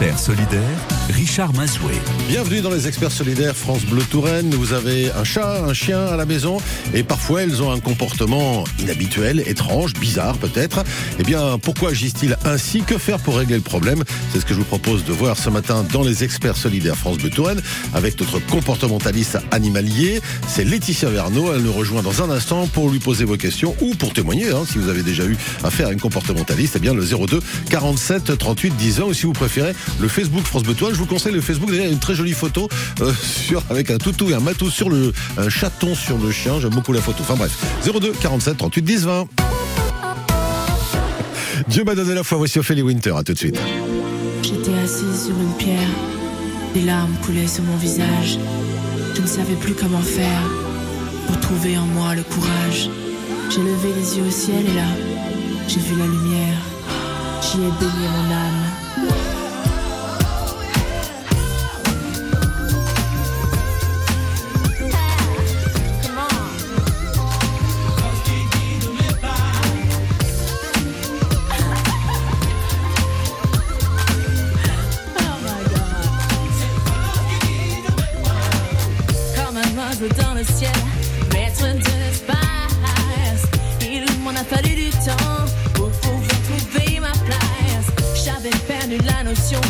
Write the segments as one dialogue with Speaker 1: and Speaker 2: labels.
Speaker 1: experts solidaires, Richard Mazoué.
Speaker 2: Bienvenue dans les experts solidaires France Bleu Touraine. Vous avez un chat, un chien à la maison et parfois elles ont un comportement inhabituel, étrange, bizarre peut-être. Eh bien, pourquoi agissent-ils ainsi? Que faire pour régler le problème? C'est ce que je vous propose de voir ce matin dans les experts solidaires France Bleu Touraine avec notre comportementaliste animalier. C'est Laetitia Verneau. Elle nous rejoint dans un instant pour lui poser vos questions ou pour témoigner. Hein, si vous avez déjà eu affaire à une comportementaliste, eh bien le 02 47 38 10 ans ou si vous préférez le Facebook France Bleu. Je vous conseille le Facebook. Déjà, une très jolie photo euh, avec un toutou et un matou sur le un chaton sur le chien. J'aime beaucoup la photo. Enfin bref, 02 47 38 10 20. Dieu m'a donné la foi. Voici Ophélie Winter. À tout de suite.
Speaker 3: J'étais assise sur une pierre, des larmes coulaient sur mon visage. Je ne savais plus comment faire pour trouver en moi le courage. J'ai levé les yeux au ciel et là, j'ai vu la lumière. J'y ai baigné mon âme.
Speaker 4: Dans le ciel, maître de l'espace. Il m'en a fallu du temps pour pouvoir trouver ma place. J'avais perdu la notion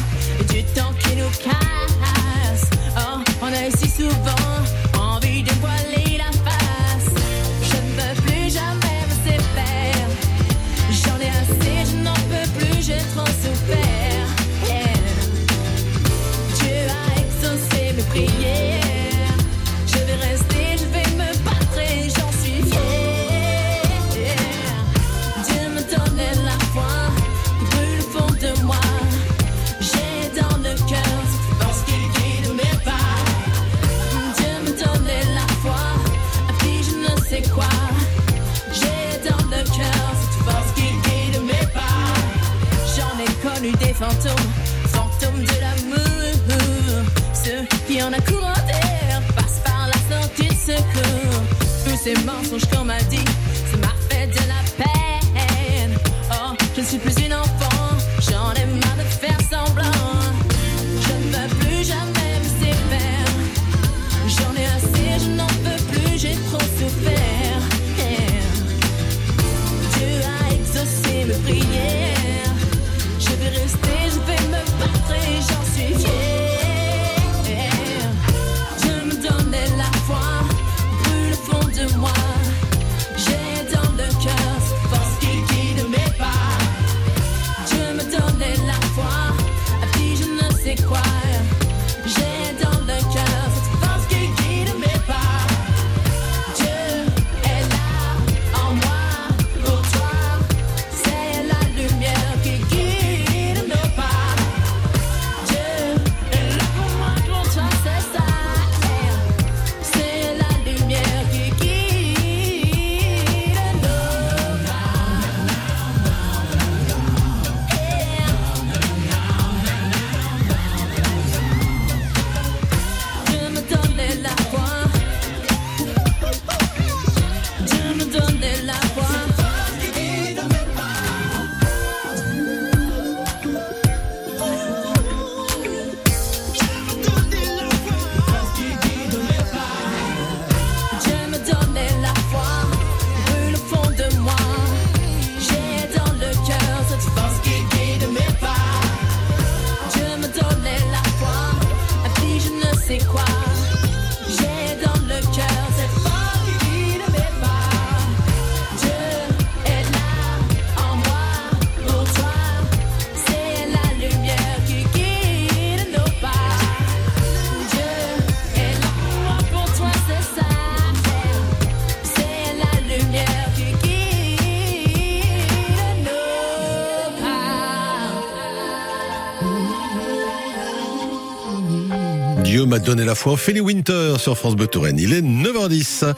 Speaker 2: Donné la foi. Ophélie Winter sur France Bleu. Il est 9h10.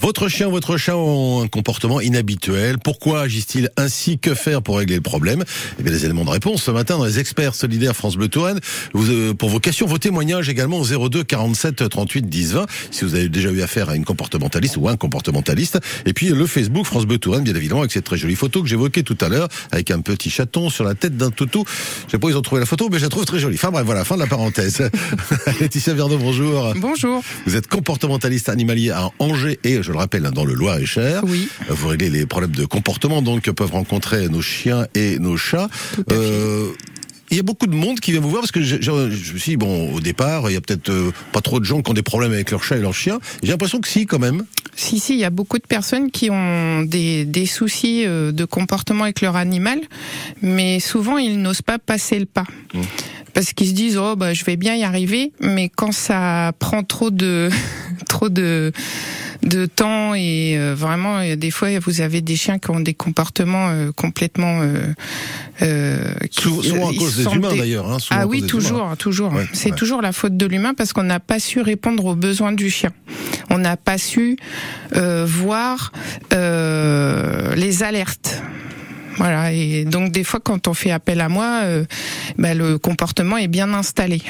Speaker 2: Votre chien, votre chat ont un comportement inhabituel. Pourquoi agissent-ils ainsi? Que faire pour régler le problème? Eh bien, les éléments de réponse ce matin dans les experts solidaires France Bleu Touraine. Vous, euh, pour vos questions, vos témoignages également au 02 47 38 10 20. Si vous avez déjà eu affaire à une comportementaliste ou un comportementaliste. Et puis le Facebook France Bleu Touraine, bien évidemment, avec cette très jolie photo que j'évoquais tout à l'heure, avec un petit chaton sur la tête d'un toutou. Je sais pas où ils ont trouvé la photo, mais je la trouve très jolie. Enfin bref, voilà, fin de la parenthèse. Laetitia Verdot, bonjour.
Speaker 5: Bonjour.
Speaker 2: Vous êtes comportementaliste animalier à Angers et, je le rappelle, dans le Loir-et-Cher.
Speaker 5: Oui.
Speaker 2: Vous réglez les problèmes de comportement donc que peuvent rencontrer nos chiens et nos chats.
Speaker 5: Tout à fait.
Speaker 2: Euh, il y a beaucoup de monde qui vient vous voir parce que je, je, je me suis dit, bon, au départ, il y a peut-être euh, pas trop de gens qui ont des problèmes avec leur chat et leur chien. J'ai l'impression que si, quand même.
Speaker 5: Si, si, il y a beaucoup de personnes qui ont des, des soucis euh, de comportement avec leur animal, mais souvent ils n'osent pas passer le pas.
Speaker 2: Mmh.
Speaker 5: Parce qu'ils se disent oh bah je vais bien y arriver, mais quand ça prend trop de trop de de temps et euh, vraiment des fois vous avez des chiens qui ont des comportements euh, complètement euh, euh, qui-
Speaker 2: Sou- souvent à cause des humains
Speaker 5: des-
Speaker 2: d'ailleurs. Hein,
Speaker 5: Ah oui, toujours,
Speaker 2: humains.
Speaker 5: toujours.
Speaker 2: Ouais,
Speaker 5: c'est
Speaker 2: ouais.
Speaker 5: toujours la faute de l'humain parce qu'on n'a pas su répondre aux besoins du chien. On n'a pas su euh, voir euh, les alertes. Voilà, et donc des fois quand on fait appel à moi, euh, bah, le comportement est bien installé.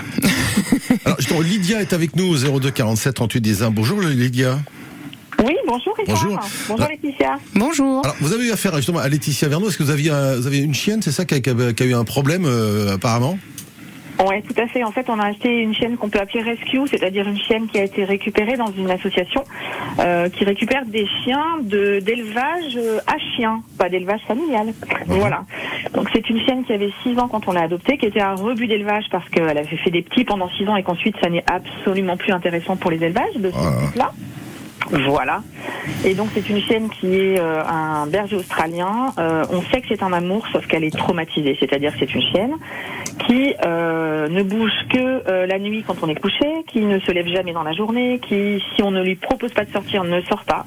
Speaker 2: Alors, Lydia est avec nous au 02 47 38 10 1. Bonjour Lydia.
Speaker 6: Oui, bonjour Richard.
Speaker 2: Bonjour.
Speaker 6: Bonjour
Speaker 2: Ah.
Speaker 6: Laetitia.
Speaker 5: Bonjour.
Speaker 2: Alors, vous avez eu affaire justement à Laetitia Verneau. Est-ce que vous aviez, un- vous avez une chienne, c'est ça, qui a, qui a- qui a eu un problème euh, apparemment?
Speaker 6: Ouais, tout à fait. En fait, on a acheté une chienne qu'on peut appeler Rescue, c'est-à-dire une chienne qui a été récupérée dans une association euh, qui récupère des chiens de d'élevage euh, à chiens, pas d'élevage familial. Voilà. Donc c'est une chienne qui avait 6 ans quand on l'a adoptée, qui était un rebut d'élevage parce qu'elle avait fait des petits pendant 6 ans et qu'ensuite ça n'est absolument plus intéressant pour les élevages de ce
Speaker 2: Voilà.
Speaker 6: type-là. Voilà. Et donc c'est une chienne qui est euh, un berger australien. Euh, on sait que c'est un amour, sauf qu'elle est traumatisée. C'est-à-dire que c'est une chienne qui euh, ne bouge que euh, la nuit quand on est couché, qui ne se lève jamais dans la journée, qui, si on ne lui propose pas de sortir, ne sort pas.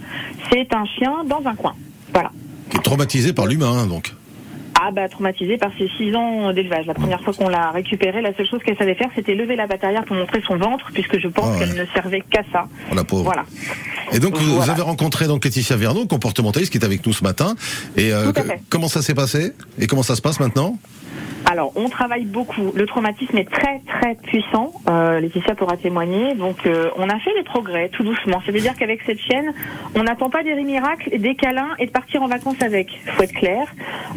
Speaker 6: C'est un chien dans un coin. Voilà.
Speaker 2: Qui est traumatisée par l'humain, hein, donc.
Speaker 6: Ah bah traumatisée par ses six ans d'élevage. La première fois qu'on l'a récupérée, la seule chose qu'elle savait faire, c'était lever la patte arrière pour montrer son ventre, puisque je pense
Speaker 2: Ah ouais.
Speaker 6: qu'elle ne servait qu'à ça.
Speaker 2: Oh, la pauvre.
Speaker 6: Voilà.
Speaker 2: Et donc, vous, vous
Speaker 6: Voilà.
Speaker 2: avez rencontré donc Laetitia Verneau, comportementaliste, qui est avec nous ce matin. Et euh, comment ça s'est passé? Et comment ça se passe maintenant?
Speaker 6: Alors, on travaille beaucoup. Le traumatisme est très très puissant. Euh, Laetitia pourra témoigner. Donc, euh, on a fait des progrès tout doucement. C'est-à-dire qu'avec cette chienne, on n'attend pas des miracles, des câlins et de partir en vacances avec. Faut être clair.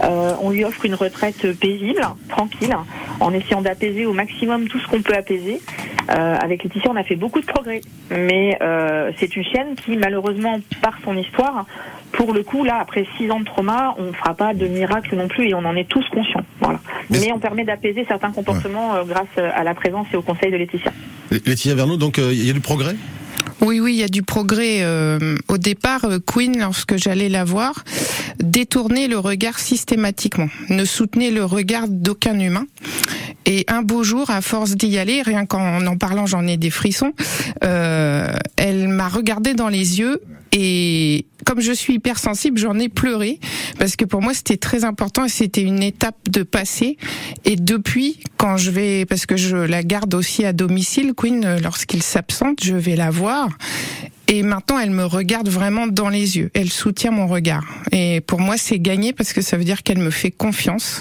Speaker 6: Euh, on lui offre une retraite paisible, tranquille, en essayant d'apaiser au maximum tout ce qu'on peut apaiser. Euh, avec Laetitia, on a fait beaucoup de progrès. Mais c'est une chienne qui, malheureusement, par son histoire, pour le coup, là, après six ans de trauma, on ne fera pas de miracle non plus et on en est tous conscients. Voilà.
Speaker 2: Mais
Speaker 6: on permet d'apaiser certains comportements euh, grâce à la présence et au conseil de Laetitia.
Speaker 2: Laetitia Verneau, donc, euh, il y a du progrès?
Speaker 5: Oui, oui, il y a du progrès. euh, au départ, euh, Queen, lorsque j'allais la voir, détournait le regard systématiquement, ne soutenait le regard d'aucun humain. Et un beau jour, à force d'y aller, rien qu'en en parlant, j'en ai des frissons, euh, elle m'a regardé dans les yeux et comme je suis hypersensible, j'en ai pleuré parce que pour moi c'était très important et c'était une étape de passer. Et depuis, quand je vais, parce que je la garde aussi à domicile, Queen, lorsqu'il s'absente, je vais la voir. Et maintenant, elle me regarde vraiment dans les yeux. Elle soutient mon regard. Et pour moi, c'est gagné parce que ça veut dire qu'elle me fait confiance.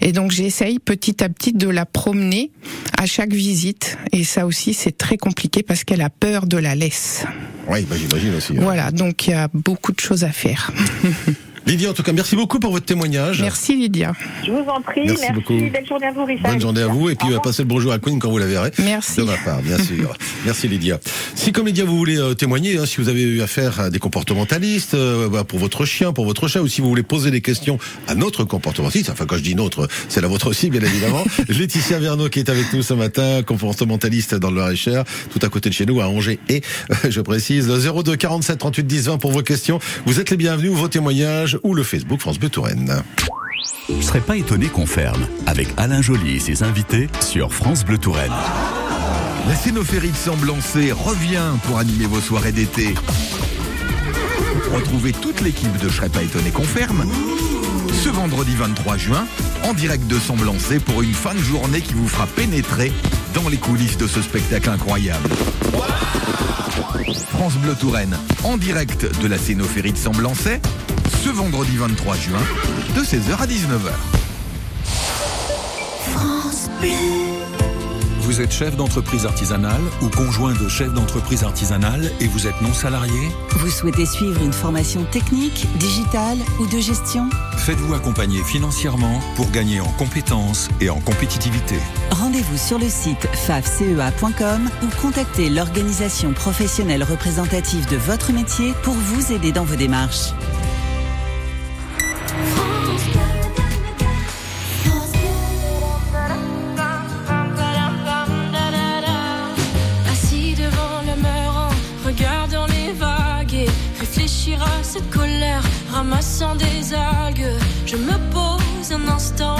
Speaker 5: Et donc, j'essaye petit à petit de la promener à chaque visite. Et ça aussi, c'est très compliqué parce qu'elle a peur de la laisse.
Speaker 2: Oui, bah, j'imagine aussi. hein.
Speaker 5: Voilà. Donc, il y a beaucoup de choses à faire.
Speaker 2: Lydia, en tout cas, merci beaucoup pour votre témoignage.
Speaker 5: Merci, Lydia.
Speaker 6: Je vous en prie.
Speaker 2: Merci
Speaker 6: Merci.
Speaker 2: beaucoup.
Speaker 6: Belle journée à vous, Richard.
Speaker 2: Bonne journée à vous. Et puis, euh,
Speaker 6: revoir.
Speaker 2: passez le bonjour à Queen quand vous la verrez.
Speaker 5: Merci.
Speaker 2: De ma part, bien sûr. Merci Lydia. Si comme Lydia vous voulez euh, témoigner, hein, si vous avez eu affaire à des comportementalistes euh, bah, pour votre chien, pour votre chat, ou si vous voulez poser des questions à notre comportementaliste, enfin quand je dis notre, c'est la vôtre aussi bien évidemment. Laetitia Verneau qui est avec nous ce matin, comportementaliste dans le Loir-et-Cher, tout à côté de chez nous à Angers. Et euh, je précise le 02 47 38 10 20 pour vos questions. Vous êtes les bienvenus, vos témoignages ou le Facebook France Bleu Touraine.
Speaker 1: Je serais pas étonné qu'on ferme avec Alain Joly et ses invités sur France Bleu Touraine.
Speaker 7: La scénophérie de Semblancé revient pour animer vos soirées d'été. Retrouvez toute l'équipe de Je serais pas étonné qu'on ferme ce vendredi 23 juin, en direct de Semblancé pour une fin de journée qui vous fera pénétrer dans les coulisses de ce spectacle incroyable. France Bleu Touraine, en direct de la Cénophérie de Semblancé, ce vendredi 23 juin, de 16h à 19h.
Speaker 1: Vous êtes chef d'entreprise artisanale ou conjoint de chef d'entreprise artisanale et vous êtes non salarié
Speaker 8: Vous souhaitez suivre une formation technique, digitale ou de gestion
Speaker 1: Faites-vous accompagner financièrement pour gagner en compétences et en compétitivité.
Speaker 8: Rendez-vous sur le site fafcea.com ou contactez l'organisation professionnelle représentative de votre métier pour vous aider dans vos démarches.
Speaker 9: Ramassant des algues. Je me pose un instant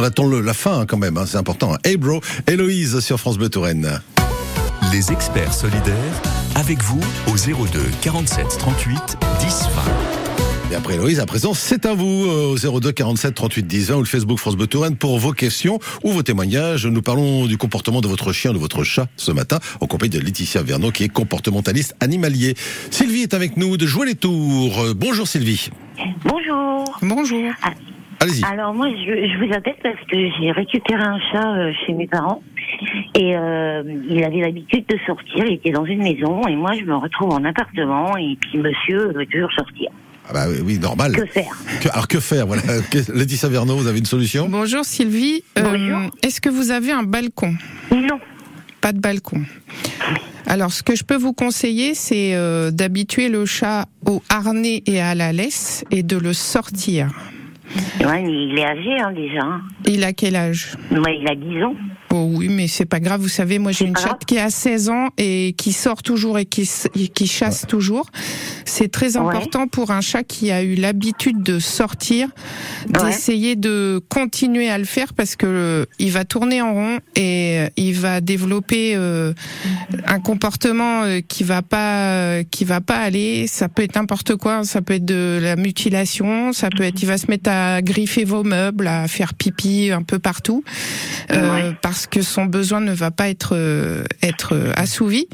Speaker 2: on attend le- la fin hein, quand même, hein, c'est important. Hey bro, Héloïse sur France Bleu Touraine.
Speaker 1: Les experts solidaires, avec vous au 02 47 38 10 20.
Speaker 2: Et après Héloïse, à présent, c'est à vous euh, au 02 47 38 10 20 ou le Facebook France Bleu Touraine pour vos questions ou vos témoignages. Nous parlons du comportement de votre chien, de votre chat ce matin, en compagnie de Laetitia Vernon qui est comportementaliste animalier. Sylvie est avec nous de Jouer les Tours. Euh, bonjour Sylvie.
Speaker 10: Bonjour.
Speaker 5: Bonjour.
Speaker 2: Allez-y.
Speaker 10: Alors moi, je, je vous appelle parce que j'ai récupéré un chat euh, chez mes parents et euh, il avait l'habitude de sortir. Il était dans une maison et moi, je me retrouve en appartement et puis monsieur veut toujours sortir.
Speaker 2: Ah bah oui, normal.
Speaker 10: Que faire
Speaker 2: Que- alors que faire voilà. Laetitia Vernon, vous avez une solution?
Speaker 5: Bonjour Sylvie. Euh,
Speaker 10: Bonjour.
Speaker 5: Est-ce que vous avez un balcon?
Speaker 10: Non.
Speaker 5: Pas de balcon. Alors, ce que je peux vous conseiller, c'est euh, d'habituer le chat au harnais et à la laisse et de le sortir.
Speaker 10: Ouais, mais il est âgé hein, déjà.
Speaker 5: Il a quel âge?
Speaker 10: Moi, il a 10 ans.
Speaker 5: Oh oui, mais c'est pas grave. Vous savez, moi j'ai une chatte qui a 16 ans et qui sort toujours et qui, qui chasse toujours. C'est très
Speaker 10: Ouais.
Speaker 5: important pour un chat qui a eu l'habitude de sortir, d'essayer de continuer à le faire parce que euh, il va tourner en rond et euh, il va développer euh, un comportement euh, qui va pas euh, qui va pas aller. Ça peut être n'importe quoi. Ça peut être de la mutilation. Ça peut être il va se mettre à griffer vos meubles, à faire pipi un peu partout euh,
Speaker 10: Ouais.
Speaker 5: parce parce que son besoin ne va pas être euh, être euh, assouvi.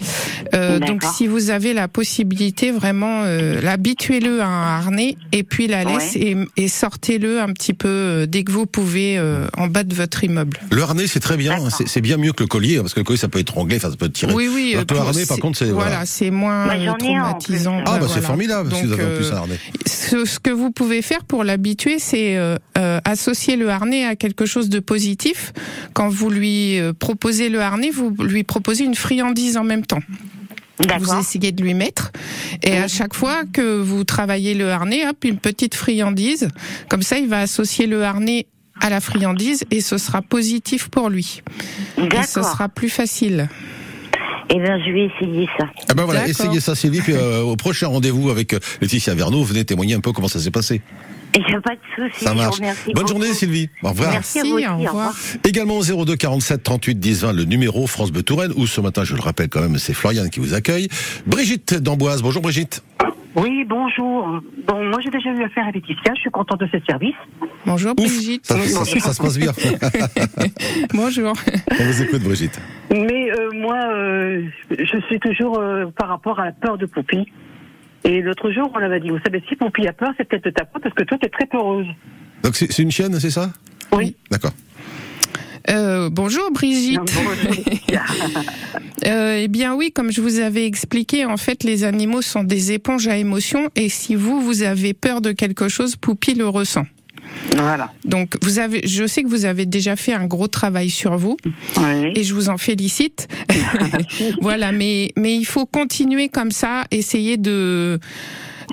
Speaker 5: Euh, donc si vous avez la possibilité vraiment euh, l'habituez-le à un harnais et puis la laisse et, et sortez-le un petit peu euh, dès que vous pouvez euh, en bas de votre immeuble.
Speaker 2: Le harnais, c'est très bien.
Speaker 10: D'accord.
Speaker 2: C'est c'est bien mieux que le collier, hein, parce que le collier, ça peut étrangler, enfin, ça peut tirer.
Speaker 5: Oui oui. Euh,
Speaker 2: que le harnais, par contre, c'est
Speaker 5: voilà,
Speaker 2: voilà.
Speaker 5: c'est moins
Speaker 10: plus.
Speaker 5: traumatisant.
Speaker 2: Ah, bah,
Speaker 5: Voilà.
Speaker 2: c'est formidable, si
Speaker 5: Donc,
Speaker 2: vous avez en plus un harnais.
Speaker 5: ce, ce que vous pouvez faire pour l'habituer, c'est euh, euh, associer le harnais à quelque chose de positif. Quand vous lui euh, proposez le harnais, vous lui proposez une friandise en même temps. Vous essayez de lui mettre, et à chaque fois que vous travaillez le harnais, hop, une petite friandise. Comme ça, il va associer le harnais à la friandise et ce sera positif pour lui. Et ce sera plus facile.
Speaker 10: Eh bien, je vais essayer ça.
Speaker 2: Ah ben voilà, essayez ça Sylvie, puis euh, au prochain rendez-vous avec euh, Laetitia Verneau, venez témoigner un peu comment ça s'est passé.
Speaker 10: Il n'y a pas de souci.
Speaker 2: Ça marche. Bonne
Speaker 10: beaucoup.
Speaker 2: journée Sylvie, au revoir.
Speaker 10: Merci, à vous aussi,
Speaker 5: au
Speaker 10: au
Speaker 5: revoir.
Speaker 2: Également 02 47 38 10 20, le numéro France Bleu Touraine, où ce matin, je le rappelle quand même, c'est Floriane qui vous accueille. Brigitte d'Amboise, bonjour Brigitte.
Speaker 11: Oui, bonjour. Bon, moi j'ai déjà eu affaire à Laetitia, je suis contente de ce service.
Speaker 5: Bonjour Brigitte.
Speaker 2: Ça, ça- ça- ça se passe bien.
Speaker 5: Bonjour.
Speaker 2: On vous écoute Brigitte.
Speaker 11: Mais euh, moi, euh, je suis toujours euh, par rapport à la peur de Poupie. Et l'autre jour, on avait dit, vous savez, si Poupie a peur, c'est peut-être de ta peur parce que toi, t'es très peureuse.
Speaker 2: Donc c'est une chienne, c'est ça
Speaker 11: Oui.
Speaker 2: D'accord.
Speaker 5: Euh, bonjour Brigitte.
Speaker 11: Bonjour.
Speaker 5: Euh, eh bien oui, comme je vous avais expliqué, en fait, les animaux sont des éponges à émotions et si vous, vous avez peur de quelque chose, Poupie le ressent.
Speaker 11: Voilà.
Speaker 5: Donc vous avez, je sais que vous avez déjà fait un gros travail sur vous
Speaker 11: Oui.
Speaker 5: et je vous en félicite. voilà, mais mais il faut continuer comme ça, essayer de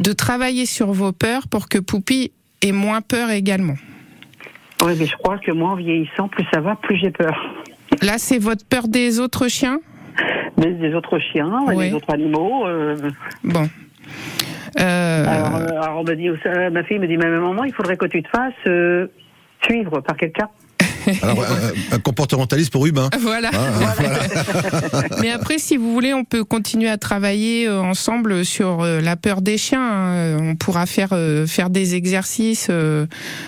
Speaker 5: de travailler sur vos peurs pour que Poupie ait moins peur également.
Speaker 11: Oui, mais je crois que moi, en vieillissant, plus ça va, plus j'ai peur.
Speaker 5: Là, c'est votre peur des autres chiens?
Speaker 11: Mais des autres chiens, des autres animaux. euh,
Speaker 5: Bon. Euh,
Speaker 11: alors, euh, alors, euh, ma fille me dit, mais maman, il faudrait que tu te fasses euh, suivre par quelqu'un.
Speaker 2: Alors, un, un comportementaliste pour Hubin.
Speaker 5: Voilà.
Speaker 2: Ah, voilà.
Speaker 5: Mais après, si vous voulez, on peut continuer à travailler euh, ensemble sur euh, la peur des chiens. hein. Euh, On pourra faire faire des exercices.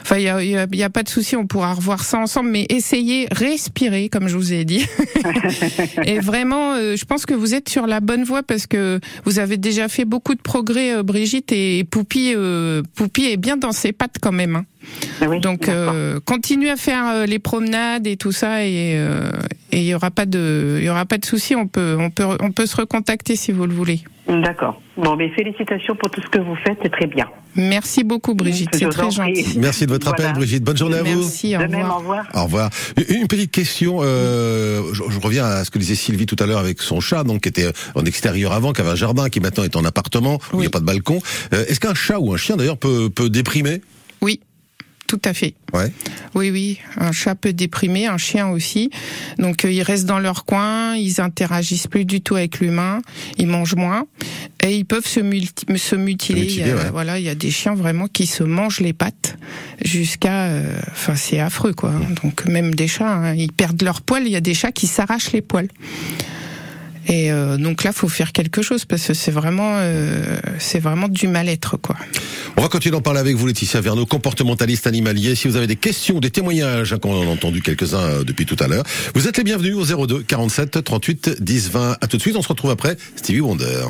Speaker 5: Enfin, il y a, y a- pas de souci. On pourra revoir ça ensemble. Mais essayez, respirer, comme je vous ai dit. Et vraiment, je pense que vous êtes sur la bonne voie parce que vous avez déjà fait beaucoup de progrès, Brigitte. Et Poupie, euh, Poupie est bien dans ses pattes quand même. hein.
Speaker 11: Ah oui,
Speaker 5: Donc, euh, continuez à faire les promenades et tout ça, et euh, et il y aura pas de, il y aura pas de souci. On peut, on peut, on peut se recontacter si vous le voulez.
Speaker 11: D'accord. Bon, mais félicitations pour tout ce que vous faites, c'est très bien.
Speaker 5: Merci beaucoup, Brigitte. C'est très gentil.
Speaker 2: Merci de votre appel
Speaker 11: Voilà.
Speaker 2: Brigitte. Bonne journée à vous.
Speaker 5: Merci. Au
Speaker 11: De même, au
Speaker 5: revoir.
Speaker 2: Au revoir. Une petite question. Euh, je, je reviens à ce que disait Sylvie tout à l'heure avec son chat, donc qui était en extérieur avant, qui avait un jardin, qui maintenant est en appartement où il n'y a pas de balcon. Euh, Est-ce qu'un chat ou un chien d'ailleurs peut, peut déprimer?
Speaker 5: Oui, tout à fait.
Speaker 2: Ouais.
Speaker 5: Oui, oui. Un chat peut déprimer, un chien aussi. Donc, euh, ils restent dans leur coin, ils interagissent plus du tout avec l'humain, ils mangent moins, et ils peuvent se, multi- se mutiler.
Speaker 2: Se mutiler,
Speaker 5: il y a,
Speaker 2: ouais.
Speaker 5: Voilà, il y a des chiens vraiment qui se mangent les pattes jusqu'à. euh, Enfin, c'est affreux, quoi. Donc, même des chats, hein, ils perdent leur poil. Il y a des chats qui s'arrachent les poils. Et euh, donc là, faut faire quelque chose parce que c'est vraiment, euh, c'est vraiment du mal-être, quoi.
Speaker 2: On va continuer d'en parler avec vous, Laetitia Verneau, comportementaliste animalier. Si vous avez des questions, des témoignages, hein, qu'on en a entendu quelques-uns euh, depuis tout à l'heure, vous êtes les bienvenus au 02 47 38 10 20. À tout de suite, on se retrouve après Stevie Wonder.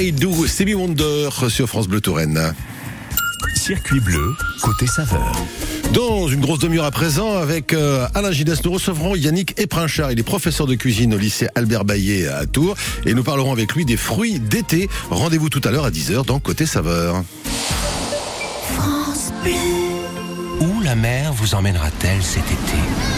Speaker 2: I Do Stevie Wonder sur France Bleu Touraine.
Speaker 12: Circuit bleu, côté saveur.
Speaker 2: Dans une grosse demi-heure à présent, avec euh, Alain Gidès, nous recevrons Yannick Eprinchard. Il est professeur de cuisine au lycée Albert Baillet à Tours. Et nous parlerons avec lui des fruits d'été. Rendez-vous tout à l'heure à 10h dans Côté Saveur.
Speaker 13: Où la mer vous emmènera-t-elle cet été?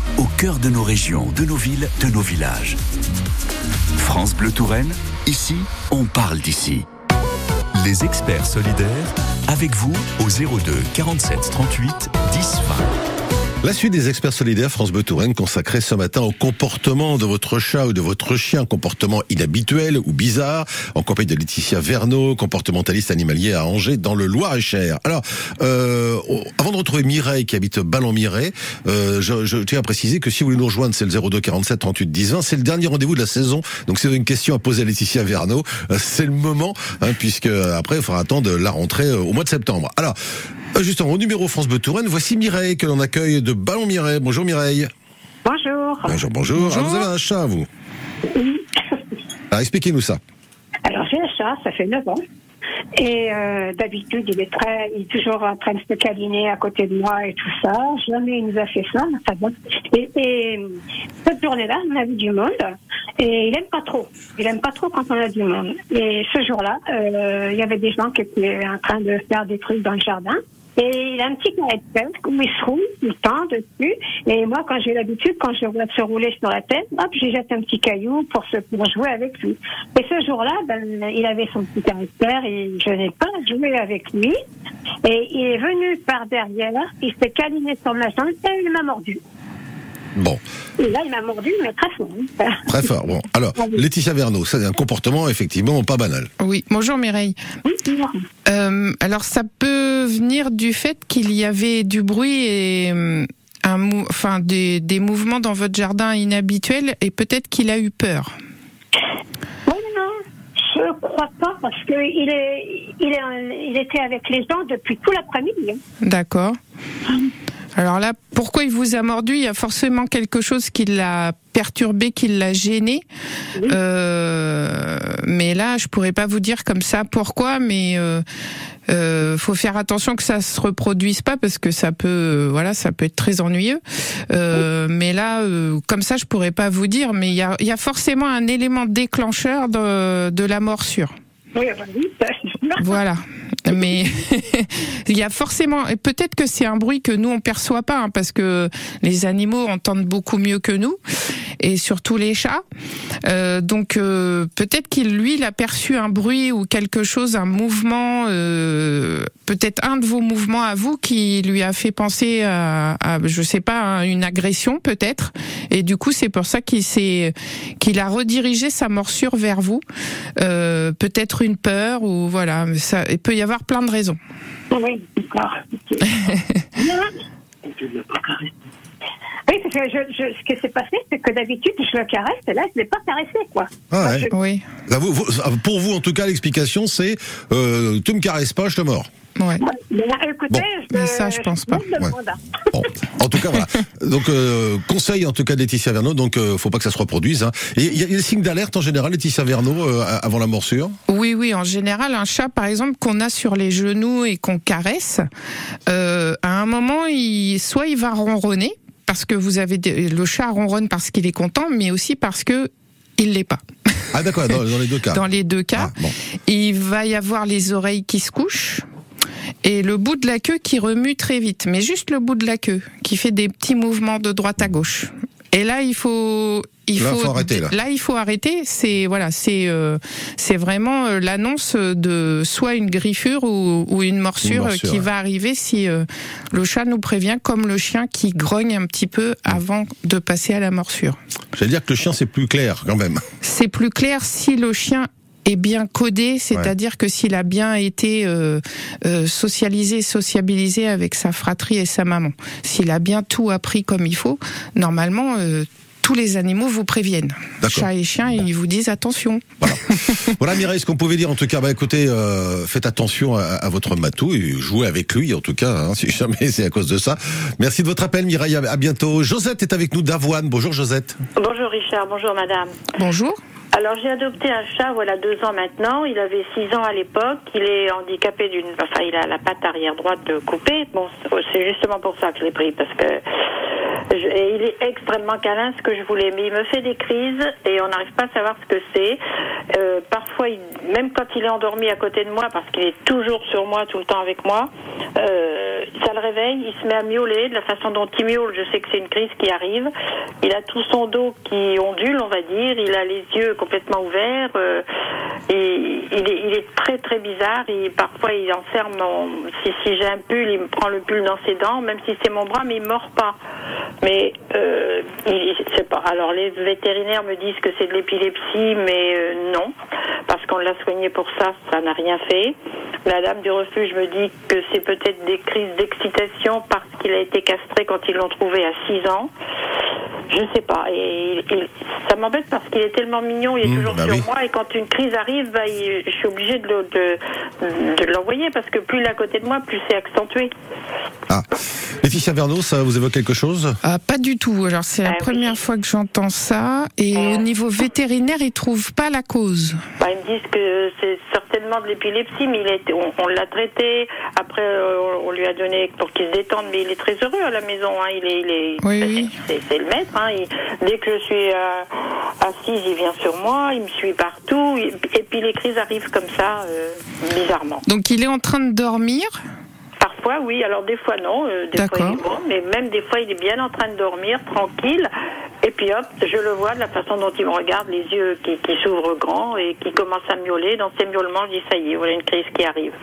Speaker 1: au cœur de nos régions, de nos villes, de nos villages. France Bleu Touraine, ici, on parle d'ici.
Speaker 12: Les experts solidaires, avec vous au 02 47 38 10 20.
Speaker 2: La suite des experts solidaires France Bleu consacrée ce matin au comportement de votre chat ou de votre chien, comportement inhabituel ou bizarre, en compagnie de Laetitia Verneau, comportementaliste animalier à Angers, dans le Loir-et-Cher. Alors, euh, avant de retrouver Mireille qui habite Ballon-Mireille, euh, je, je tiens à préciser que si vous voulez nous rejoindre, c'est le 02 47 38 10 20. C'est le dernier rendez-vous de la saison, donc si vous avez une question à poser à Laetitia Verneau, euh, c'est le moment, hein, puisque après il faudra attendre la rentrée euh, au mois de septembre. Alors, euh, justement, au numéro France Bleu Touraine, voici Mireille que l'on accueille de Ballon Mireille. Bonjour Mireille.
Speaker 14: Bonjour.
Speaker 2: Bonjour, bonjour. Ah, vous avez un chat, vous Alors expliquez-nous ça.
Speaker 14: Alors, j'ai un chat, ça fait 9 ans. Et euh, d'habitude, il est très, il est toujours en train de se câliner à côté de moi et tout ça. Jamais il nous a fait ça. ça va. Et, et cette journée-là, on a vu du monde. Et il aime pas trop. Il aime pas trop quand on a du monde. Et ce jour-là, euh, il y avait des gens qui étaient en train de faire des trucs dans le jardin. Et il a un petit pelle où il se roule tout le temps dessus. Et moi, quand j'ai l'habitude, quand je vois se rouler sur la tête, hop, j'ai jeté un petit caillou pour, se, pour jouer avec lui. Et ce jour-là, ben, il avait son petit caractère et je n'ai pas joué avec lui. Et il est venu par derrière, il s'est câliné sur ma jambe et il m'a mordu.
Speaker 2: Bon,
Speaker 14: Et là, il m'a mordu, mais très fort. hein.
Speaker 2: très fort. Bon, alors, Laetitia Verneau, c'est un comportement effectivement pas banal.
Speaker 5: Oui, bonjour Mireille. Euh, alors ça peut venir du fait qu'il y avait du bruit et euh, un mou- enfin des, des mouvements dans votre jardin inhabituels et peut-être qu'il a eu peur.
Speaker 14: Oui, non, je crois pas parce que il est, il est, il était avec les gens depuis tout l'après-midi. hein.
Speaker 5: D'accord. Alors là, pourquoi il vous a mordu? Il y a forcément quelque chose qui l'a perturbé, qui l'a gêné. Euh, mais là, je pourrais pas vous dire comme ça pourquoi, mais euh, euh, faut faire attention que ça se reproduise pas parce que ça peut, euh, voilà, ça peut être très ennuyeux. Euh, mais là, euh, comme ça, je pourrais pas vous dire. Mais il y a, y a forcément un élément déclencheur de, de la morsure.
Speaker 14: Oui, bah sûr.
Speaker 5: Voilà. Mais il y a forcément, et peut-être que c'est un bruit que nous on perçoit pas, hein, parce que les animaux entendent beaucoup mieux que nous, et surtout les chats. Euh, donc euh, peut-être qu'il lui il a perçu un bruit ou quelque chose, un mouvement, euh, peut-être un de vos mouvements à vous qui lui a fait penser à, à je sais pas, à une agression peut-être, et du coup c'est pour ça qu'il s'est, qu'il a redirigé sa morsure vers vous. Euh, peut-être une peur ou voilà, ça, il peut y avoir plein de raisons.
Speaker 14: Oui, d'accord. Oui, parce que je, je- ce qui s'est passé, c'est que d'habitude, je le caresse, et là, je ne l'ai pas caressé, quoi.
Speaker 2: Ah ouais.
Speaker 5: Oui.
Speaker 2: Là, vous- vous- pour vous, en tout cas, l'explication, c'est euh, tu me caresses pas, je te mords.
Speaker 5: Ouais.
Speaker 14: Mais là, écoutez,
Speaker 2: Bon.
Speaker 14: je,
Speaker 5: Mais ça, je pense pas.
Speaker 2: Bon, en tout cas, voilà. Donc, euh, conseil en tout cas de Laetitia Verneau, donc euh, faut pas que ça se reproduise. hein. Et il y a il y a des signes d'alerte en général, Laetitia Verneau, euh, avant la morsure?
Speaker 5: Oui, oui, en général, un chat, par exemple, qu'on a sur les genoux et qu'on caresse, euh, à un moment, il, soit il va ronronner, parce que vous avez des- le chat ronronne parce qu'il est content, mais aussi parce que il l'est pas.
Speaker 2: Ah d'accord, dans, dans les deux cas.
Speaker 5: Dans les deux cas,
Speaker 2: Ah, bon.
Speaker 5: il va y avoir les oreilles qui se couchent et le bout de la queue qui remue très vite, mais juste le bout de la queue qui fait des petits mouvements de droite à gauche. Et là, il faut, il
Speaker 2: Là,
Speaker 5: faut,
Speaker 2: faut arrêter, là.
Speaker 5: il faut arrêter. C'est voilà, c'est euh, c'est vraiment euh, l'annonce de soit une griffure ou, ou une morsure,
Speaker 2: Une morsure,
Speaker 5: qui
Speaker 2: ouais.
Speaker 5: va arriver si euh, le chat nous prévient, comme le chien qui grogne un petit peu avant de passer à la morsure.
Speaker 2: J'allais dire que le chien, c'est plus clair quand même.
Speaker 5: C'est plus clair si le chien est bien codé, c'est-à-dire que s'il a bien été euh, euh, socialisé, sociabilisé avec sa fratrie et sa maman, s'il a bien tout appris comme il faut, normalement, euh, tous les animaux vous préviennent.
Speaker 2: D'accord.
Speaker 5: Chat et chien, ils vous disent attention.
Speaker 2: Voilà Mireille, ce qu'on pouvait dire en tout cas, bah écoutez, euh, faites attention à, à votre matou et jouez avec lui en tout cas, hein, si jamais c'est à cause de ça. Merci de votre appel Mireille, à, à bientôt. Josette est avec nous d'Avoine. Bonjour Josette.
Speaker 15: Bonjour Richard, bonjour madame.
Speaker 5: Bonjour.
Speaker 15: Alors j'ai adopté un chat, voilà deux ans maintenant. Il avait six ans à l'époque. Il est handicapé d'une, enfin il a la patte arrière droite coupée. Bon, c'est justement pour ça que je l'ai pris parce que et il est extrêmement câlin, ce que je voulais. Mais il me fait des crises et on n'arrive pas à savoir ce que c'est. Euh, parfois, même quand il est endormi à côté de moi, parce qu'il est toujours sur moi, tout le temps avec moi, euh, ça le réveille. Il se met à miauler de la façon dont il miaule. Je sais que c'est une crise qui arrive. Il a tout son dos qui ondule, on va dire. Il a les yeux complètement ouverts. euh, et il est, très très bizarre. Et parfois, il enferme mon. Si, si j'ai un pull, il me prend le pull dans ses dents, même si c'est mon bras, mais il mord pas. Mais euh, il, c'est pas. Alors les vétérinaires me disent que c'est de l'épilepsie, mais euh, non, parce qu'on l'a soigné pour ça, ça n'a rien fait. La dame du refuge me dit que c'est peut-être des crises d'excitation parce qu'il a été castré quand ils l'ont trouvé à 6 ans. Je sais pas. Et ça m'embête parce qu'il est tellement mignon, il est
Speaker 2: Mmh,
Speaker 15: toujours
Speaker 2: bah
Speaker 15: sur
Speaker 2: oui.
Speaker 15: moi. Et quand une crise arrive, bah, il- je suis obligée de, le- de, de l'envoyer parce que plus il est à côté de moi, plus c'est accentué.
Speaker 2: Ah. Laetitia Verneau, ça vous évoque quelque chose?
Speaker 5: Ah, pas du tout. Alors c'est la
Speaker 15: Ah oui.
Speaker 5: première fois que j'entends ça. Et au niveau vétérinaire, ils trouvent pas la cause.
Speaker 15: Bah, ils me disent que c'est certainement de l'épilepsie, mais il a été, on, on l'a traité. Après, euh, on lui a donné pour qu'il se détende, mais il est très heureux à la maison. Hein. Il est, il est,
Speaker 5: Oui, oui.
Speaker 15: c'est, c'est le maître. Hein. Il- dès que je suis euh, assise, il vient sur moi, il me suit partout. Et, puis les crises arrivent comme ça, euh, bizarrement.
Speaker 5: Donc il est en train de dormir?
Speaker 15: Parfois, oui. Alors des fois, non. euh, des fois, il est bon, mais même des fois, il est bien en train de dormir, tranquille. Et puis hop, je le vois de la façon dont il me regarde, les yeux qui, qui s'ouvrent grands et qui commencent à miauler. Dans ces miaulements, je dis ça y est, voilà une crise qui arrive.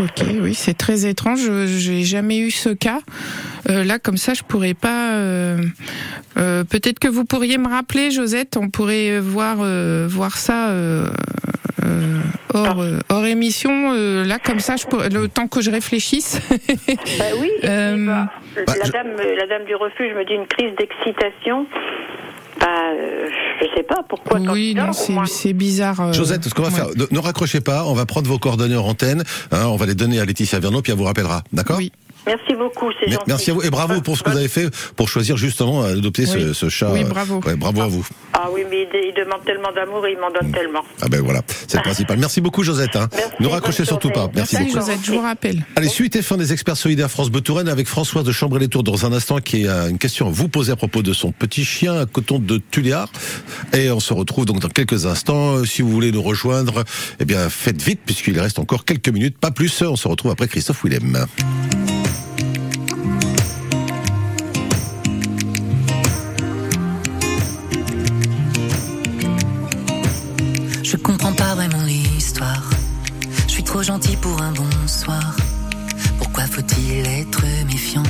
Speaker 5: Ok, oui, c'est très étrange. Je- J'ai jamais eu ce cas. Euh, là, comme ça, je pourrais pas. euh, euh, Peut-être que vous pourriez me rappeler, Josette. On pourrait voir euh, voir ça. euh, euh, hors, euh, hors émission, euh, là comme ça, je pourrais- le temps que je réfléchisse.
Speaker 15: Bah oui.
Speaker 5: Euh,
Speaker 15: bah,
Speaker 2: Bah,
Speaker 15: la
Speaker 2: je-
Speaker 15: dame, la dame du refuge me dit une crise d'excitation. Bah, euh, je sais pas pourquoi. quand
Speaker 5: oui, non, c'est
Speaker 15: moins.
Speaker 5: c'est bizarre. euh,
Speaker 2: Josette, ce qu'on va
Speaker 5: ouais.
Speaker 2: faire, ne, ne raccrochez pas, on va prendre vos coordonnées en antenne, hein, on va les donner à Laetitia Verneau, puis elle vous rappellera, d'accord?
Speaker 5: Oui.
Speaker 15: Merci beaucoup, c'est gentil.
Speaker 2: Merci à vous et bravo pour ce que vous avez fait pour choisir justement euh, d'adopter ce,
Speaker 5: Oui.
Speaker 2: ce chat.
Speaker 5: Oui,
Speaker 2: euh,
Speaker 5: bravo.
Speaker 2: ouais, bravo à vous.
Speaker 15: Ah oui, mais il, il demande tellement d'amour et il m'en donne tellement.
Speaker 2: Ah ben voilà, c'est le principal. Merci beaucoup Josette. Hein.
Speaker 15: Merci,
Speaker 2: ne raccrochez surtout pas. Merci
Speaker 5: Merci,
Speaker 2: beaucoup.
Speaker 5: Josette, je vous rappelle.
Speaker 2: Allez, suite et fin des experts solidaires France Bleu Touraine avec Françoise de Chambre-les-Tours dans un instant qui a une question à vous poser à propos de son petit chien à coton de Tuléar. Et on se retrouve donc dans quelques instants. Euh, Si vous voulez nous rejoindre, eh bien faites vite puisqu'il reste encore quelques minutes, pas plus. On se retrouve après Christophe Willem.
Speaker 13: Je comprends pas vraiment l'histoire. Je suis trop gentil pour un bonsoir. Pourquoi faut-il être méfiant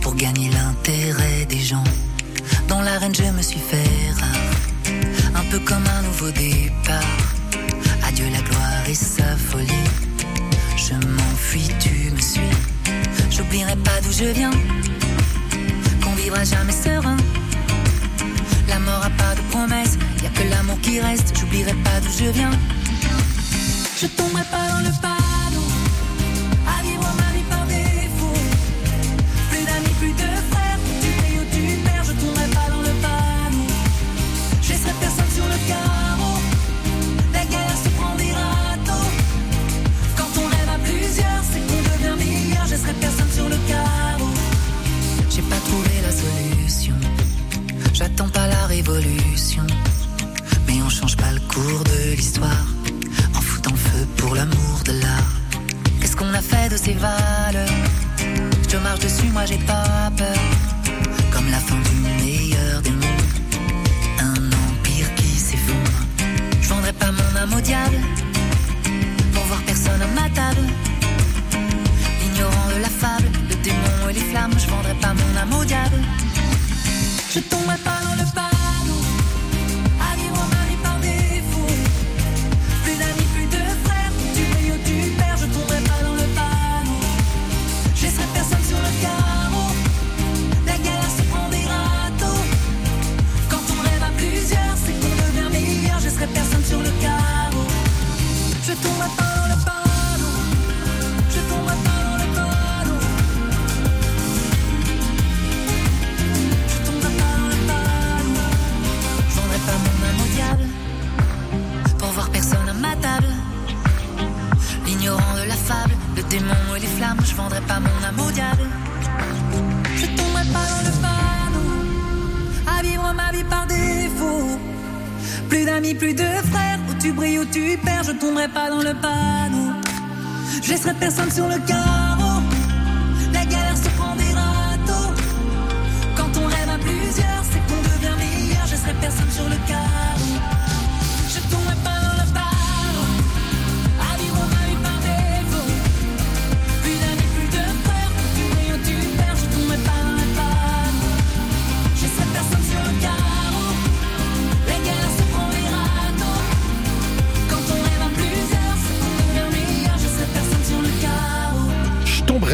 Speaker 13: pour gagner l'intérêt des gens? Dans l'arène, je me suis fait rare, un peu comme un nouveau départ. Je viens, qu'on vivra jamais serein. La mort a pas de promesse, y a que l'amour qui reste. J'oublierai pas d'où je viens. Je tomberai pas dans le panneau,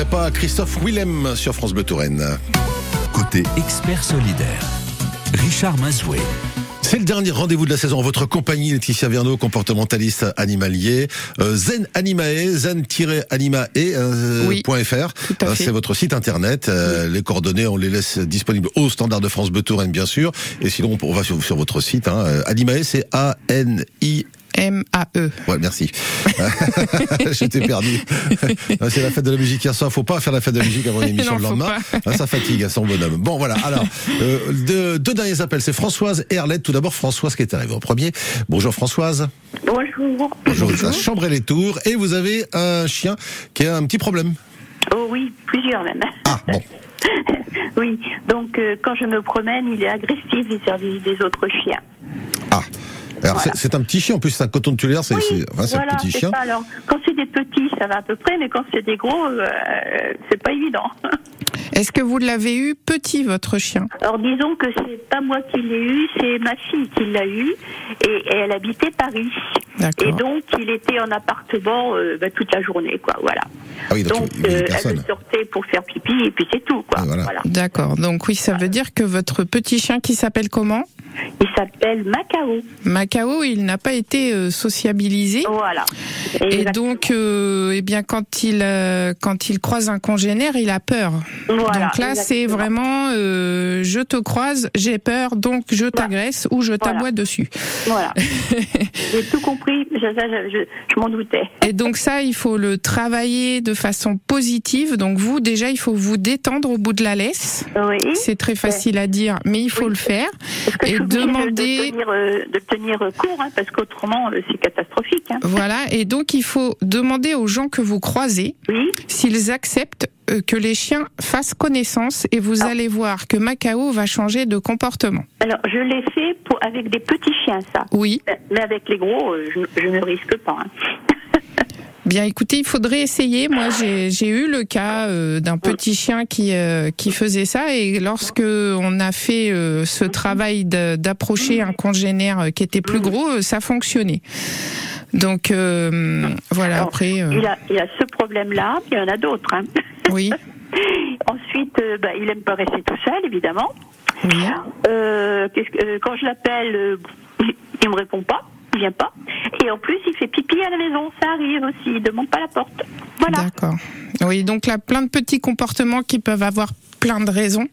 Speaker 13: Pas
Speaker 2: Christophe Willem sur France Bleu Touraine.
Speaker 8: Côté expert solidaire.
Speaker 1: Richard Mazoué.
Speaker 2: C'est le dernier rendez-vous de la saison en votre compagnie, Laetitia Verneau, comportementaliste animalier. Euh, Zen Animae, zen-animae.fr.
Speaker 5: À
Speaker 2: Euh,
Speaker 5: fait.
Speaker 2: C'est votre site internet. Euh, Les coordonnées, on les laisse disponibles au standard de France Bleu Touraine, bien sûr. Et sinon, on va sur, sur votre site. Hein. Euh, Animae, c'est A-N-I.
Speaker 5: M-A-E.
Speaker 2: Ouais, merci. J'étais perdu. Ah, c'est la fête de la musique hier soir. Faut pas faire la fête de la musique avant l'émission le lendemain.
Speaker 5: pas.
Speaker 2: Ah, ça fatigue, hein, son bonhomme. Bon, voilà. Alors, euh, deux, deux derniers appels. C'est Françoise et Arlette. Tout d'abord, Françoise qui est arrivée en premier. Bonjour Françoise.
Speaker 16: Bonjour.
Speaker 2: Bonjour. La chambre et les tours. Et vous avez un chien qui a un petit problème.
Speaker 16: Oh oui, plusieurs même.
Speaker 2: Ah, bon.
Speaker 16: oui, donc euh, quand je me promène, il est agressif vis-à-vis des autres chiens.
Speaker 2: Alors, c'est- c'est un petit chien. En plus, c'est un coton de tuléaire. C'est c'est- enfin, c'est
Speaker 16: voilà,
Speaker 2: un petit chien.
Speaker 16: ça. Alors, quand c'est des petits, ça va à peu près, mais quand c'est des gros, euh, c'est pas évident.
Speaker 5: Est-ce que vous l'avez eu petit, votre chien?
Speaker 16: Alors, disons que c'est pas moi qui l'ai eu, c'est ma fille qui l'a eu, et, et elle habitait Paris. Et donc, il était en appartement euh, bah, toute la journée, quoi. Voilà.
Speaker 2: Ah oui, donc, avait
Speaker 16: euh, elle sortait pour faire pipi, et puis c'est tout, quoi. Voilà.
Speaker 5: D'accord. Donc oui, ça veut dire que votre petit chien qui s'appelle comment?
Speaker 16: Il s'appelle Macao.
Speaker 5: Macao, il n'a pas été euh, sociabilisé.
Speaker 16: Voilà.
Speaker 5: Et donc, euh, eh bien, quand il euh, quand il croise un congénère, il a peur.
Speaker 16: Voilà,
Speaker 5: donc là, c'est vraiment, euh, je te croise, j'ai peur, donc je t'agresse ou je t'aboie dessus.
Speaker 16: Voilà. J'ai tout compris, je, je, je, je m'en doutais.
Speaker 5: Et donc ça, il faut le travailler de façon positive. Donc vous, déjà, il faut vous détendre au bout de la laisse. C'est très facile à dire, mais il faut le faire. Et demander.
Speaker 16: de, tenir, de tenir court, hein, parce qu'autrement, euh, c'est catastrophique. hein.
Speaker 5: Voilà, et donc il faut demander aux gens que vous croisez s'ils acceptent euh, que les chiens fassent connaissance et vous allez voir que Macao va changer de comportement.
Speaker 16: Alors, je l'ai fait pour, avec des petits chiens, ça.
Speaker 5: Oui.
Speaker 16: Mais avec les gros, euh, je, je ne risque pas. hein.
Speaker 5: Bien, écoutez, il faudrait essayer. Moi, j'ai eu le cas euh, d'un petit chien qui euh, qui faisait ça, et lorsque on a fait euh, ce travail d'approcher un congénère euh, qui était plus gros, euh, ça fonctionnait. Donc euh, voilà. Après, euh,
Speaker 16: Il, a, il a ce problème-là, il y en a d'autres. hein.
Speaker 5: oui.
Speaker 16: Ensuite, euh, bah, il aime pas rester tout seul, évidemment. Euh, qu'est-ce que- euh, quand je l'appelle, euh, il me répond pas, vient pas. Et en plus, il fait pipi à la maison, ça arrive aussi, il demande pas la porte. Voilà.
Speaker 5: D'accord. Oui, donc là, plein de petits comportements qui peuvent avoir plein de raisons.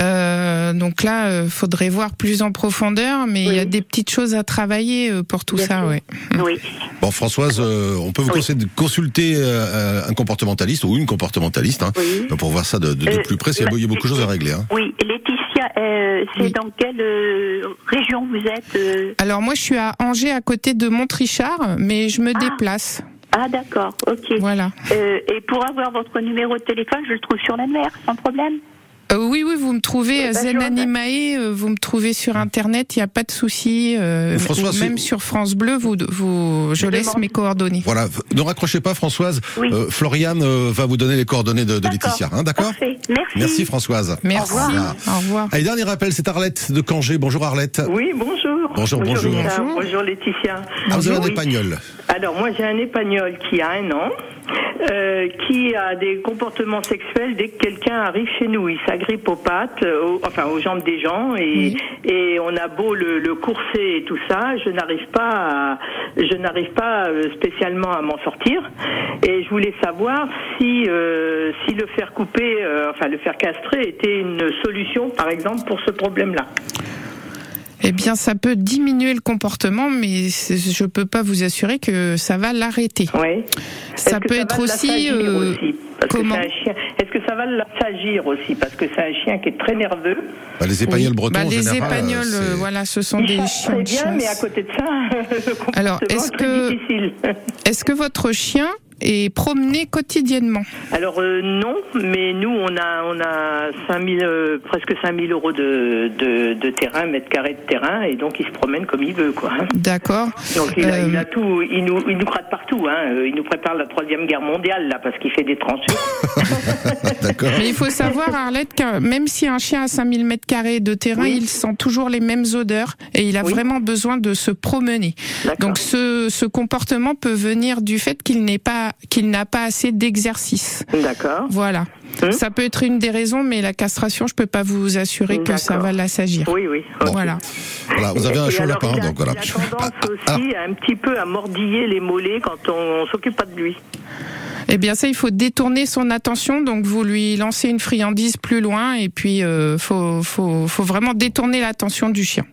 Speaker 5: Euh, donc là, euh, faudrait voir plus en profondeur, mais il y a des petites choses à travailler euh, pour tout ça, ouais.
Speaker 16: Oui.
Speaker 2: Bon, Françoise, euh, on peut vous conseiller de consulter euh, un comportementaliste ou une comportementaliste hein, pour voir ça de, de- de plus près. Il y a- il y a beaucoup de choses à régler. Hein.
Speaker 16: Oui, Laetitia, euh, c'est dans quelle euh, région vous êtes euh?
Speaker 5: Alors moi, je suis à Angers, à côté de Montrichard, mais je me déplace.
Speaker 16: Ah d'accord, ok.
Speaker 5: Voilà.
Speaker 16: Euh, et pour avoir votre numéro de téléphone, je le trouve sur l'annuaire, sans problème.
Speaker 5: Euh, oui, oui, vous me trouvez
Speaker 16: Eh
Speaker 5: à
Speaker 16: ben,
Speaker 5: Zen Animae, euh, vous me trouvez sur Internet, il n'y a pas de souci. euh,
Speaker 2: François,
Speaker 5: même sur France Bleu, vous, vous, je laisse mes coordonnées.
Speaker 2: Voilà, ne raccrochez pas Françoise. Euh, Floriane euh, va vous donner les coordonnées de, de Laetitia. Hein, D'accord
Speaker 16: Parfait, merci.
Speaker 2: Merci Françoise.
Speaker 5: Merci.
Speaker 2: Au revoir.
Speaker 5: Au revoir.
Speaker 2: Allez, dernier rappel, c'est Arlette de Cangé. Bonjour Arlette.
Speaker 17: Oui, bonjour.
Speaker 2: Bonjour, bonjour. Bonjour.
Speaker 17: Bonjour Laetitia.
Speaker 2: Ah, vous avez
Speaker 17: Oui.
Speaker 2: épagnol.
Speaker 17: Alors moi j'ai un épagnol qui a un an, euh, qui a des comportements sexuels dès que quelqu'un arrive chez nous. Il s'agrippe aux pattes, euh, aux- enfin aux jambes des gens, et, et on a beau le, le courser et tout ça, je n'arrive pas, à, je n'arrive pas euh, spécialement à m'en sortir. Et je voulais savoir si euh, si le faire couper, euh, enfin le faire castrer était une solution, par exemple, pour ce problème-là.
Speaker 5: Eh bien, ça peut diminuer le comportement, mais je peux pas vous assurer que ça va l'arrêter.
Speaker 17: Oui.
Speaker 5: Ça peut
Speaker 17: ça
Speaker 5: être aussi. euh,
Speaker 17: aussi Parce que
Speaker 5: comment.
Speaker 17: Est-ce que ça va l'assagir aussi Parce que c'est un chien qui est très nerveux.
Speaker 2: Bah, les épagnols
Speaker 5: Oui.
Speaker 2: bretons,
Speaker 5: Bah,
Speaker 2: en
Speaker 5: les
Speaker 2: général,
Speaker 5: épagnols, euh, voilà, ce sont des chiens
Speaker 17: très
Speaker 5: de
Speaker 17: bien, mais à côté de ça, le comportement
Speaker 5: Alors, est-ce
Speaker 17: est très
Speaker 5: que-
Speaker 17: difficile.
Speaker 5: Est-ce que votre chien est promené quotidiennement
Speaker 17: Alors euh, non, mais nous on a on a 5000 euh, presque 5000 euros de, de, de terrain, mètres carrés de terrain, et donc il se promène comme il veut quoi.
Speaker 5: D'accord.
Speaker 17: Donc il a,
Speaker 5: Euh,
Speaker 17: il a tout, il nous il nous gratte partout, hein. Euh, Il nous prépare la troisième guerre mondiale là parce qu'il fait des tranchées.
Speaker 2: D'accord.
Speaker 5: Mais il faut savoir, Arlette, que même si un chien a 5000 mètres carrés de terrain, il sent toujours les mêmes odeurs et il a vraiment besoin de se promener. Donc ce, ce comportement peut venir du fait qu'il n'est pas qu'il n'a pas assez d'exercice.
Speaker 17: D'accord.
Speaker 5: Voilà. Ça peut être une des raisons, mais la castration, je peux pas vous assurer que ça va l'assagir.
Speaker 17: Oui, oui.
Speaker 5: Voilà.
Speaker 2: Voilà, vous avez un chaud lapin,
Speaker 17: il a-
Speaker 2: donc voilà.
Speaker 17: Il a tendance aussi un petit peu à mordiller les mollets quand on, on s'occupe pas de lui.
Speaker 5: Eh bien, ça, il faut détourner son attention. Donc, vous lui lancez une friandise plus loin, et puis euh, faut, faut, faut vraiment détourner l'attention du chien.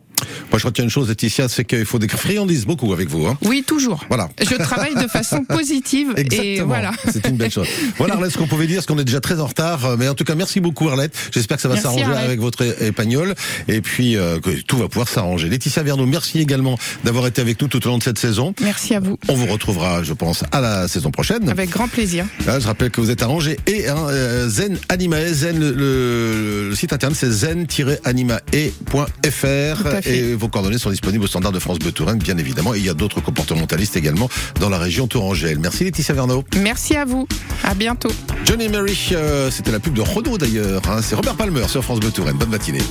Speaker 2: Moi, je retiens une chose, Laetitia, c'est qu'il faut des friandises beaucoup avec vous. Hein.
Speaker 5: Oui, toujours.
Speaker 2: Voilà.
Speaker 5: Je travaille de façon positive et
Speaker 2: Exactement.
Speaker 5: voilà.
Speaker 2: C'est une belle chose. Voilà, Arlette, ce qu'on pouvait dire, parce qu'on est déjà très en retard. euh, Mais en tout cas, merci beaucoup, Arlette. J'espère que ça va s'arranger avec votre é- épagnol. Et puis, euh, que tout va pouvoir s'arranger. Laetitia Verneau, merci également d'avoir été avec nous tout au long de cette saison.
Speaker 5: Merci à vous.
Speaker 2: On vous retrouvera, je pense, à la saison prochaine.
Speaker 5: Avec grand plaisir.
Speaker 2: Là, je rappelle que vous êtes Angers et hein, euh, Zen Animae. Zen, le, le- le site internet, c'est zen-animae.fr. Et vos coordonnées sont disponibles au standard de France Bleu Touraine, bien évidemment. Et il y a d'autres comportementalistes également dans la région tourangelle. Merci Laetitia Verneau.
Speaker 5: Merci à vous. À bientôt.
Speaker 2: Johnny Mary, euh, c'était la pub de Renault d'ailleurs. hein. C'est Robert Palmer sur France Bleu Touraine. Bonne matinée.